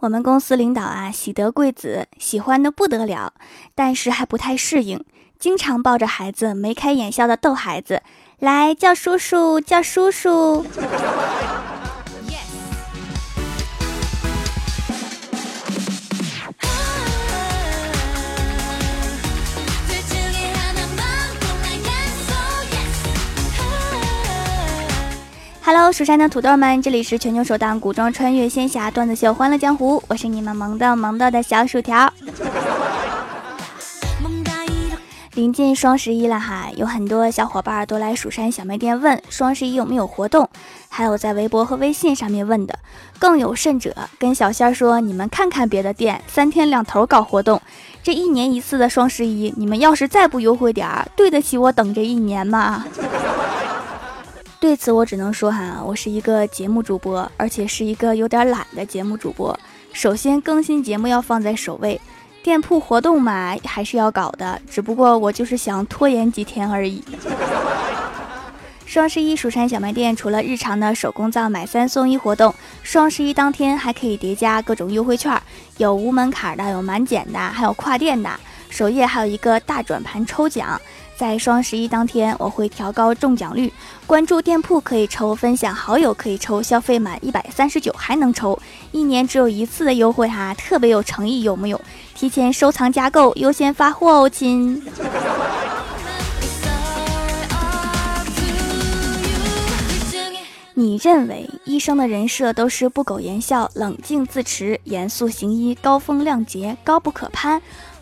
我们公司领导啊，喜得贵子，喜欢的不得了，但是还不太适应，经常抱着孩子眉开眼笑的逗孩子，来叫叔叔，叫叔叔。Hello，蜀山的土豆们，这里是全球首档古装穿越仙侠段子秀《欢乐江湖》，我是你们萌的萌到的小薯条。临近双十一了哈，有很多小伙伴都来蜀山小卖店问双十一有没有活动，还有在微博和微信上面问的，更有甚者跟小仙儿说：“你们看看别的店，三天两头搞活动，这一年一次的双十一，你们要是再不优惠点儿，对得起我等这一年吗？” 对此我只能说哈，我是一个节目主播，而且是一个有点懒的节目主播。首先更新节目要放在首位，店铺活动嘛还是要搞的，只不过我就是想拖延几天而已。双十一蜀山小卖店除了日常的手工皂买三送一活动，双十一当天还可以叠加各种优惠券，有无门槛的，有满减的，还有跨店的。首页还有一个大转盘抽奖。在双十一当天，我会调高中奖率。关注店铺可以抽，分享好友可以抽，消费满一百三十九还能抽。一年只有一次的优惠哈，特别有诚意，有木有？提前收藏加购，优先发货哦，亲。你认为医生的人设都是不苟言笑、冷静自持、严肃行医、高风亮节、高不可攀？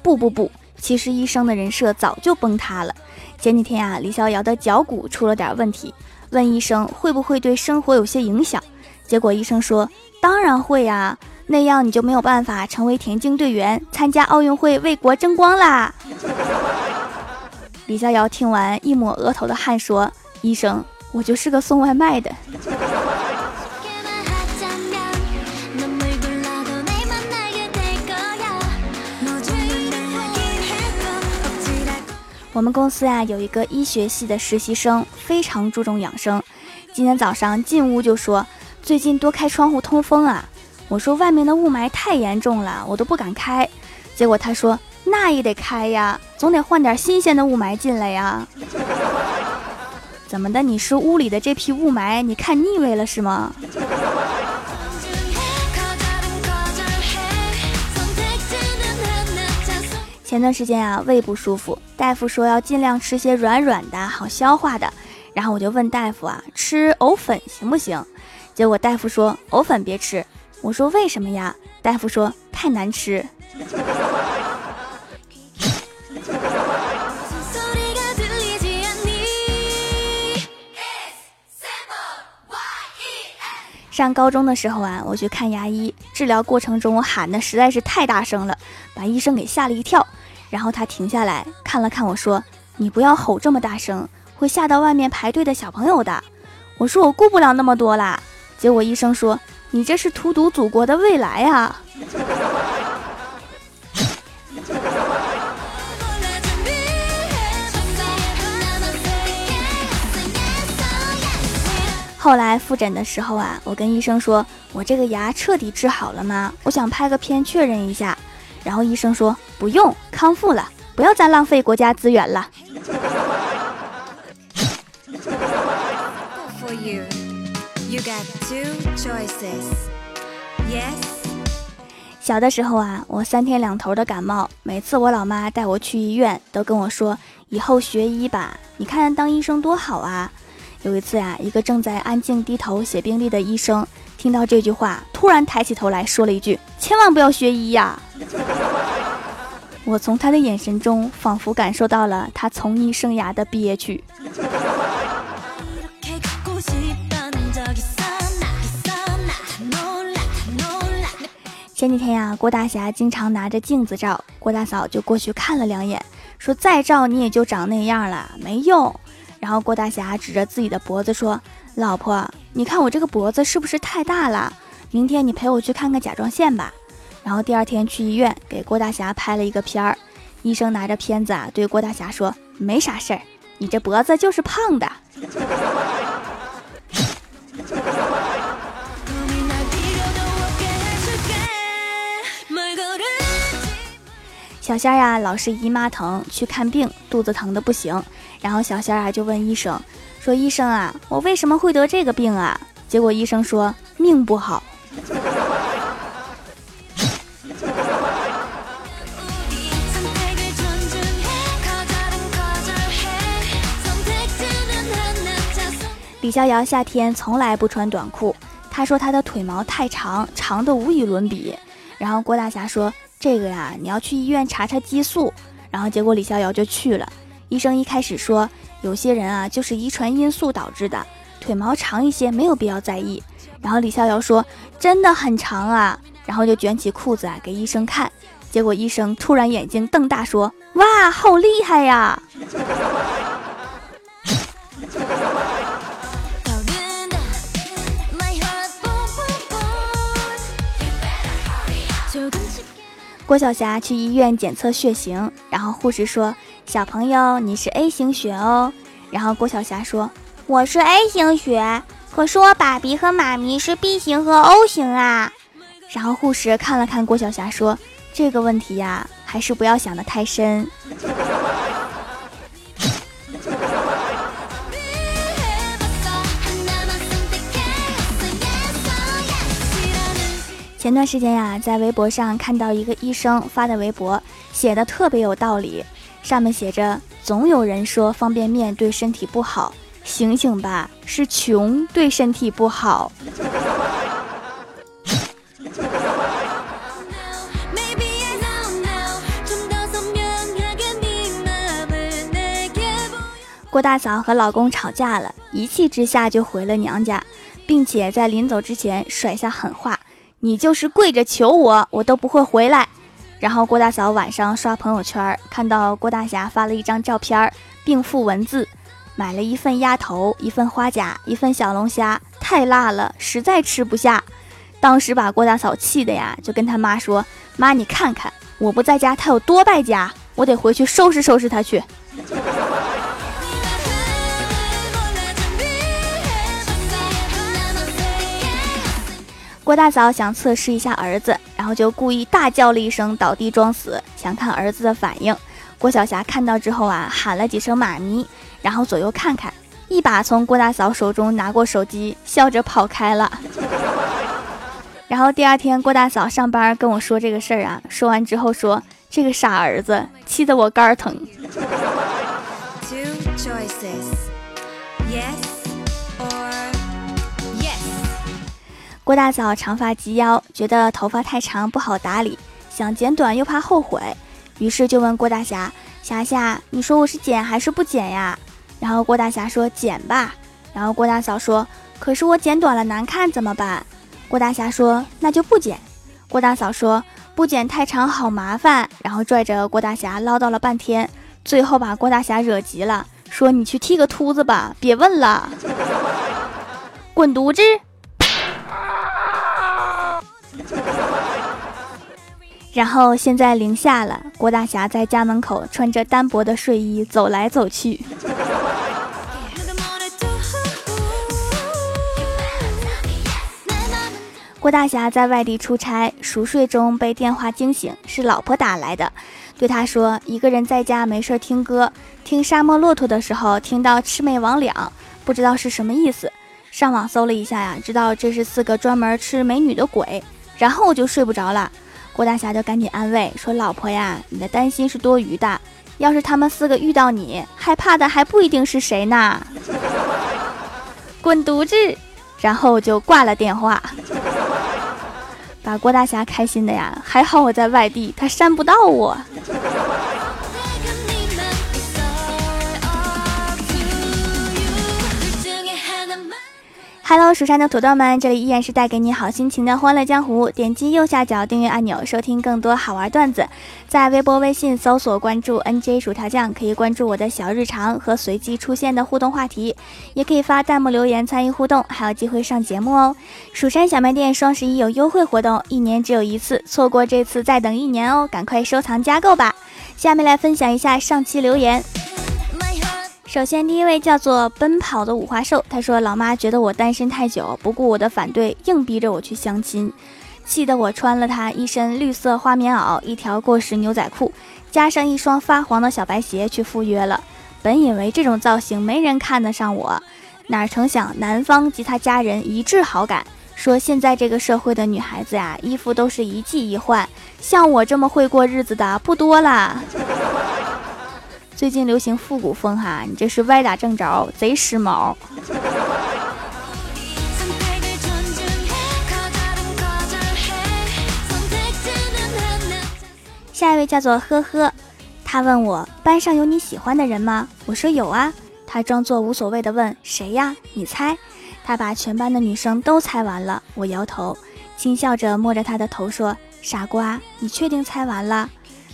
不不不。其实医生的人设早就崩塌了。前几天啊，李逍遥的脚骨出了点问题，问医生会不会对生活有些影响。结果医生说：“当然会呀，那样你就没有办法成为田径队员，参加奥运会为国争光啦。”李逍遥听完，一抹额头的汗，说：“医生，我就是个送外卖的。”我们公司呀有一个医学系的实习生，非常注重养生。今天早上进屋就说：“最近多开窗户通风啊。”我说：“外面的雾霾太严重了，我都不敢开。”结果他说：“那也得开呀，总得换点新鲜的雾霾进来呀。” 怎么的？你是屋里的这批雾霾，你看腻味了是吗？前段时间啊，胃不舒服，大夫说要尽量吃些软软的，好消化的。然后我就问大夫啊，吃藕粉行不行？结果大夫说藕粉别吃。我说为什么呀？大夫说太难吃。上高中的时候啊，我去看牙医，治疗过程中我喊的实在是太大声了，把医生给吓了一跳。然后他停下来看了看我说：“你不要吼这么大声，会吓到外面排队的小朋友的。”我说：“我顾不了那么多啦。”结果医生说：“你这是荼毒祖国的未来啊！”后来复诊的时候啊，我跟医生说：“我这个牙彻底治好了吗？我想拍个片确认一下。”然后医生说：“不用，康复了，不要再浪费国家资源了。” 小的时候啊，我三天两头的感冒，每次我老妈带我去医院，都跟我说：“以后学医吧，你看当医生多好啊。”有一次呀，一个正在安静低头写病历的医生，听到这句话，突然抬起头来说了一句：“千万不要学医呀！”我从他的眼神中，仿佛感受到了他从医生涯的憋屈。前几天呀，郭大侠经常拿着镜子照，郭大嫂就过去看了两眼，说：“再照你也就长那样了，没用。”然后郭大侠指着自己的脖子说：“老婆，你看我这个脖子是不是太大了？明天你陪我去看看甲状腺吧。”然后第二天去医院给郭大侠拍了一个片儿，医生拿着片子啊对郭大侠说：“没啥事儿，你这脖子就是胖的。”小仙儿呀，老是姨妈疼，去看病，肚子疼的不行。然后小仙儿啊就问医生说：“医生啊，我为什么会得这个病啊？”结果医生说：“命不好。”李逍遥夏天从来不穿短裤，他说他的腿毛太长，长的无与伦比。然后郭大侠说：“这个呀，你要去医院查查激素。”然后结果李逍遥就去了。医生一开始说，有些人啊就是遗传因素导致的，腿毛长一些没有必要在意。然后李逍遥说：“真的很长啊。”然后就卷起裤子啊给医生看。结果医生突然眼睛瞪大说：“哇，好厉害呀！”郭晓霞去医院检测血型，然后护士说：“小朋友，你是 A 型血哦。”然后郭晓霞说：“我是 A 型血，可是我爸比和妈咪是 B 型和 O 型啊。”然后护士看了看郭晓霞说：“这个问题呀，还是不要想得太深。”前段时间呀，在微博上看到一个医生发的微博，写的特别有道理。上面写着：“总有人说方便面对身体不好，醒醒吧，是穷对身体不好。”郭大嫂和老公吵架了，一气之下就回了娘家，并且在临走之前甩下狠话。你就是跪着求我，我都不会回来。然后郭大嫂晚上刷朋友圈，看到郭大侠发了一张照片，并附文字：买了一份鸭头，一份花甲，一份小龙虾，太辣了，实在吃不下。当时把郭大嫂气的呀，就跟他妈说：“妈，你看看我不在家，他有多败家，我得回去收拾收拾他去。”郭大嫂想测试一下儿子，然后就故意大叫了一声，倒地装死，想看儿子的反应。郭晓霞看到之后啊，喊了几声“妈咪”，然后左右看看，一把从郭大嫂手中拿过手机，笑着跑开了。然后第二天，郭大嫂上班跟我说这个事儿啊，说完之后说：“这个傻儿子，气得我肝疼。”郭大嫂长发及腰，觉得头发太长不好打理，想剪短又怕后悔，于是就问郭大侠：“霞霞，你说我是剪还是不剪呀？”然后郭大侠说：“剪吧。”然后郭大嫂说：“可是我剪短了难看怎么办？”郭大侠说：“那就不剪。”郭大嫂说：“不剪太长好麻烦。”然后拽着郭大侠唠叨了半天，最后把郭大侠惹急了，说：“你去剃个秃子吧，别问了，滚犊子！”然后现在零下了，郭大侠在家门口穿着单薄的睡衣走来走去。郭大侠在外地出差，熟睡中被电话惊醒，是老婆打来的，对他说：“一个人在家没事听歌，听沙漠骆驼的时候听到魑魅魍魉，不知道是什么意思。上网搜了一下呀，知道这是四个专门吃美女的鬼。然后我就睡不着了。”郭大侠就赶紧安慰说：“老婆呀，你的担心是多余的。要是他们四个遇到你，害怕的还不一定是谁呢。滚犊子！”然后就挂了电话，把郭大侠开心的呀。还好我在外地，他删不到我。Hello，蜀山的土豆们，这里依然是带给你好心情的欢乐江湖。点击右下角订阅按钮，收听更多好玩段子。在微博、微信搜索关注 NJ 薯条酱，可以关注我的小日常和随机出现的互动话题，也可以发弹幕留言参与互动，还有机会上节目哦。蜀山小卖店双十一有优惠活动，一年只有一次，错过这次再等一年哦，赶快收藏加购吧。下面来分享一下上期留言。首先，第一位叫做奔跑的五花兽，他说：“老妈觉得我单身太久，不顾我的反对，硬逼着我去相亲。气得我穿了他一身绿色花棉袄，一条过时牛仔裤，加上一双发黄的小白鞋去赴约了。本以为这种造型没人看得上我，哪成想男方及他家人一致好感，说现在这个社会的女孩子呀，衣服都是一季一换，像我这么会过日子的不多啦。最近流行复古风哈，你这是歪打正着，贼时髦。下一位叫做呵呵。他问我班上有你喜欢的人吗？我说有啊。他装作无所谓的问谁呀？你猜。他把全班的女生都猜完了。我摇头，轻笑着摸着他的头说：“傻瓜，你确定猜完了？”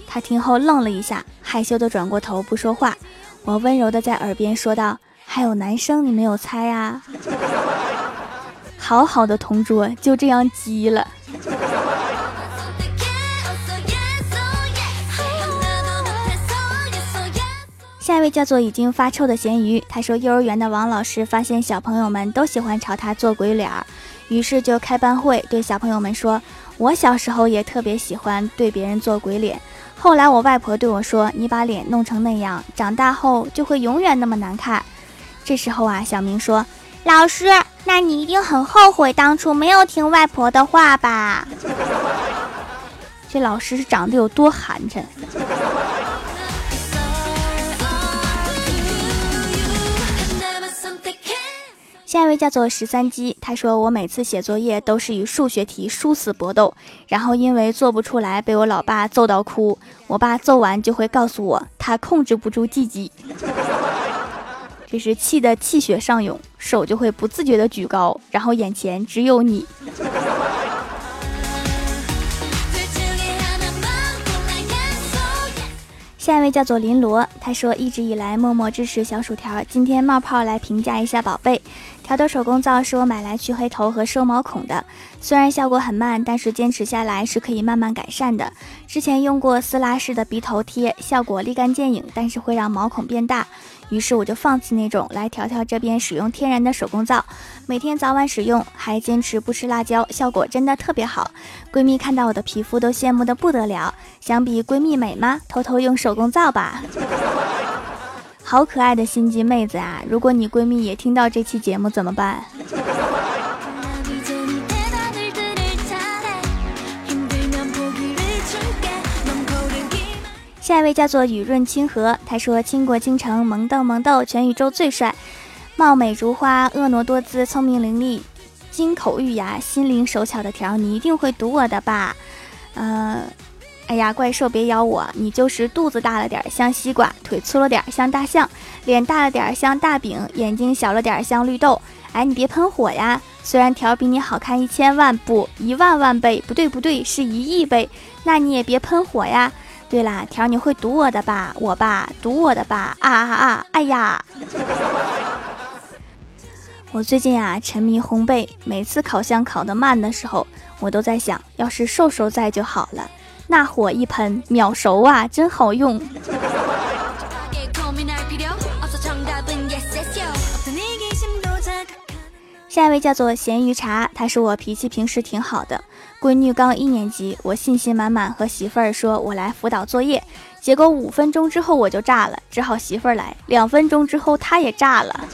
他听后愣了一下，害羞的转过头不说话。我温柔的在耳边说道：“还有男生你没有猜啊？” 好好的同桌就这样急了。下一位叫做已经发臭的咸鱼，他说幼儿园的王老师发现小朋友们都喜欢朝他做鬼脸儿，于是就开班会对小朋友们说：“我小时候也特别喜欢对别人做鬼脸，后来我外婆对我说：‘你把脸弄成那样，长大后就会永远那么难看。’这时候啊，小明说：‘老师，那你一定很后悔当初没有听外婆的话吧？’ 这老师是长得有多寒碜？”下一位叫做十三鸡，他说我每次写作业都是与数学题殊死搏斗，然后因为做不出来被我老爸揍到哭。我爸揍完就会告诉我他控制不住自己，这是气得气血上涌，手就会不自觉的举高，然后眼前只有你。下一位叫做林罗，他说一直以来默默支持小薯条，今天冒泡来评价一下宝贝。调的手工皂是我买来去黑头和收毛孔的，虽然效果很慢，但是坚持下来是可以慢慢改善的。之前用过撕拉式的鼻头贴，效果立竿见影，但是会让毛孔变大，于是我就放弃那种，来调调这边使用天然的手工皂，每天早晚使用，还坚持不吃辣椒，效果真的特别好。闺蜜看到我的皮肤都羡慕的不得了，想比闺蜜美吗？偷偷用手工皂吧。好可爱的心机妹子啊！如果你闺蜜也听到这期节目怎么办？下一位叫做雨润清河，他说：“倾国倾城，萌豆萌豆，全宇宙最帅，貌美如花，婀娜多姿，聪明伶俐，金口玉牙，心灵手巧的条，你一定会读我的吧？”嗯。哎呀，怪兽别咬我！你就是肚子大了点像西瓜，腿粗了点像大象，脸大了点像大饼，眼睛小了点像绿豆。哎，你别喷火呀！虽然条比你好看一千万不一万万倍，不对不对，是一亿倍。那你也别喷火呀！对啦，条你会读我的吧？我吧，读我的吧！啊啊啊！哎呀！我最近啊沉迷烘焙，每次烤箱烤得慢的时候，我都在想，要是瘦瘦在就好了。那火一喷，秒熟啊，真好用。下一位叫做咸鱼茶，他说我脾气平时挺好的。闺女刚一年级，我信心满满和媳妇儿说我来辅导作业，结果五分钟之后我就炸了，只好媳妇儿来。两分钟之后她也炸了，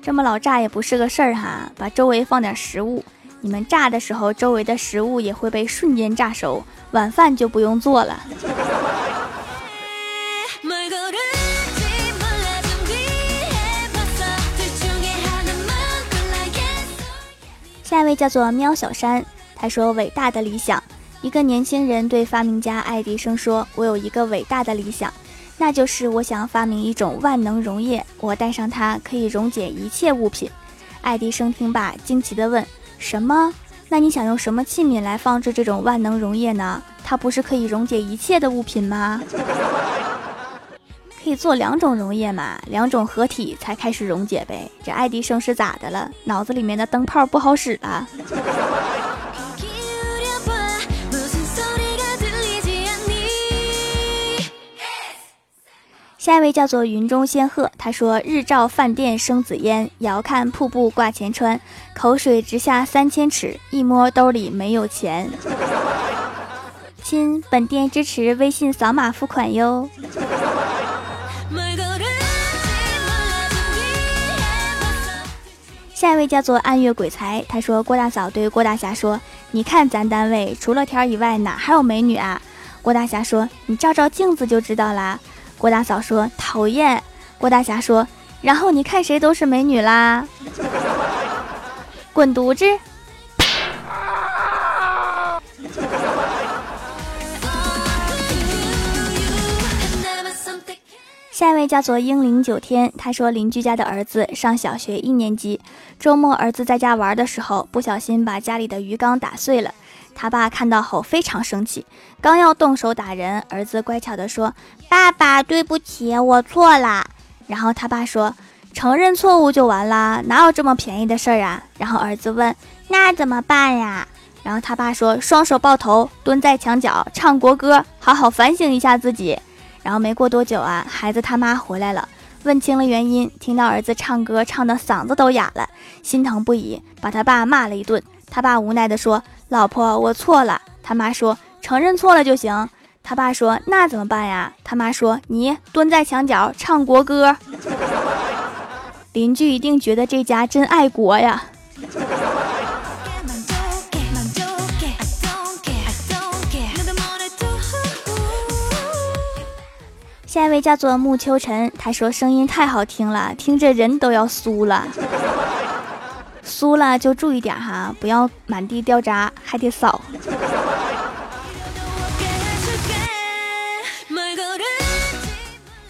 这么老炸也不是个事儿哈，把周围放点食物。你们炸的时候，周围的食物也会被瞬间炸熟，晚饭就不用做了。下一位叫做喵小山，他说：“伟大的理想，一个年轻人对发明家爱迪生说：‘我有一个伟大的理想，那就是我想发明一种万能溶液，我带上它可以溶解一切物品。’爱迪生听罢，惊奇地问。”什么？那你想用什么器皿来放置这种万能溶液呢？它不是可以溶解一切的物品吗？可以做两种溶液嘛，两种合体才开始溶解呗。这爱迪生是咋的了？脑子里面的灯泡不好使了？下一位叫做云中仙鹤，他说：“日照饭店生紫烟，遥看瀑布挂前川，口水直下三千尺，一摸兜里没有钱。”亲，本店支持微信扫码付款哟。下一位叫做暗月鬼才，他说：“郭大嫂对郭大侠说，你看咱单位除了天以外，哪还有美女啊？”郭大侠说：“你照照镜子就知道啦。”郭大嫂说：“讨厌。”郭大侠说：“然后你看谁都是美女啦，滚犊子！”下一位叫做英灵九天，他说邻居家的儿子上小学一年级，周末儿子在家玩的时候，不小心把家里的鱼缸打碎了。他爸看到后非常生气，刚要动手打人，儿子乖巧地说：“爸爸，对不起，我错了。”然后他爸说：“承认错误就完啦，哪有这么便宜的事儿啊？”然后儿子问：“那怎么办呀？”然后他爸说：“双手抱头，蹲在墙角，唱国歌，好好反省一下自己。”然后没过多久啊，孩子他妈回来了，问清了原因，听到儿子唱歌唱的嗓子都哑了，心疼不已，把他爸骂了一顿。他爸无奈地说。老婆，我错了。他妈说承认错了就行。他爸说那怎么办呀？他妈说你蹲在墙角唱国歌。邻居一定觉得这家真爱国呀。下一位叫做木秋晨，他说声音太好听了，听着人都要酥了。酥了就注意点哈，不要满地掉渣，还得扫。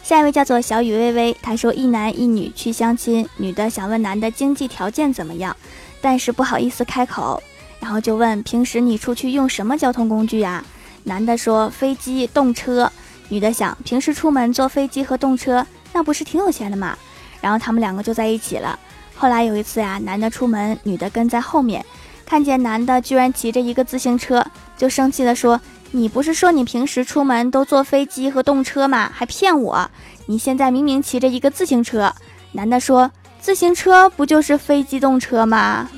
下一位叫做小雨微微，他说一男一女去相亲，女的想问男的经济条件怎么样，但是不好意思开口，然后就问平时你出去用什么交通工具呀？男的说飞机、动车。女的想平时出门坐飞机和动车，那不是挺有钱的吗？然后他们两个就在一起了。后来有一次呀，男的出门，女的跟在后面，看见男的居然骑着一个自行车，就生气的说：“你不是说你平时出门都坐飞机和动车吗？还骗我！你现在明明骑着一个自行车。”男的说：“自行车不就是非机动车吗？”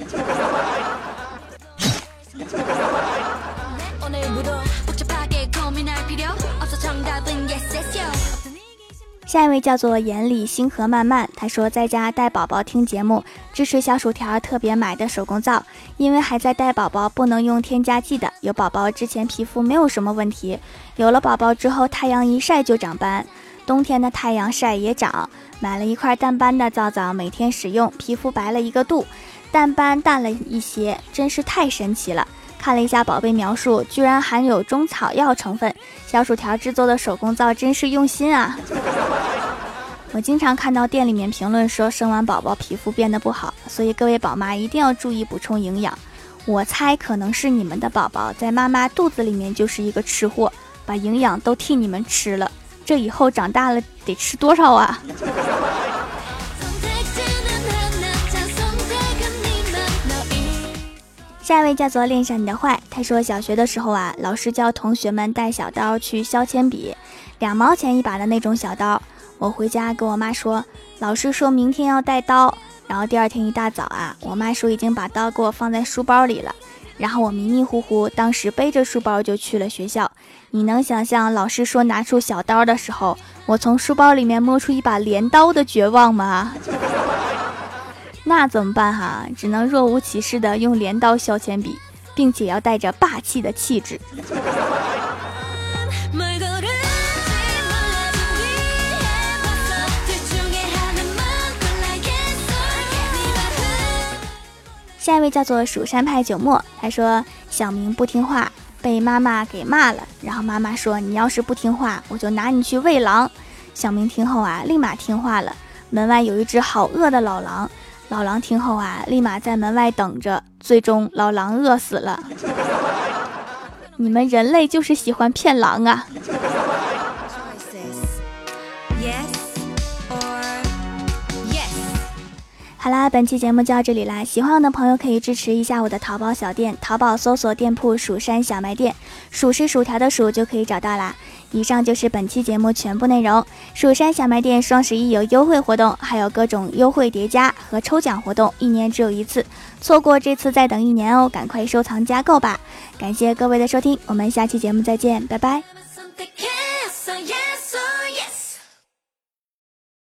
下一位叫做眼里星河漫漫，他说在家带宝宝听节目，支持小薯条特别买的手工皂，因为还在带宝宝，不能用添加剂的。有宝宝之前皮肤没有什么问题，有了宝宝之后太阳一晒就长斑，冬天的太阳晒也长。买了一块淡斑的皂皂，每天使用，皮肤白了一个度，淡斑淡了一些，真是太神奇了。看了一下宝贝描述，居然含有中草药成分。小薯条制作的手工皂真是用心啊！我经常看到店里面评论说生完宝宝皮肤变得不好，所以各位宝妈一定要注意补充营养。我猜可能是你们的宝宝在妈妈肚子里面就是一个吃货，把营养都替你们吃了。这以后长大了得吃多少啊？下一位叫做恋上你的坏，他说小学的时候啊，老师教同学们带小刀去削铅笔，两毛钱一把的那种小刀。我回家跟我妈说，老师说明天要带刀，然后第二天一大早啊，我妈说已经把刀给我放在书包里了，然后我迷迷糊糊，当时背着书包就去了学校。你能想象老师说拿出小刀的时候，我从书包里面摸出一把镰刀的绝望吗？那怎么办哈？只能若无其事的用镰刀削铅笔，并且要带着霸气的气质。下一位叫做蜀山派九墨，他说小明不听话，被妈妈给骂了。然后妈妈说：“你要是不听话，我就拿你去喂狼。”小明听后啊，立马听话了。门外有一只好饿的老狼。老狼听后啊，立马在门外等着。最终，老狼饿死了。你们人类就是喜欢骗狼啊！好啦，本期节目就到这里啦！喜欢我的朋友可以支持一下我的淘宝小店，淘宝搜索店铺“蜀山小卖店”，数是薯条的数就可以找到啦。以上就是本期节目全部内容。蜀山小卖店双十一有优惠活动，还有各种优惠叠加和抽奖活动，一年只有一次，错过这次再等一年哦，赶快收藏加购吧！感谢各位的收听，我们下期节目再见，拜拜。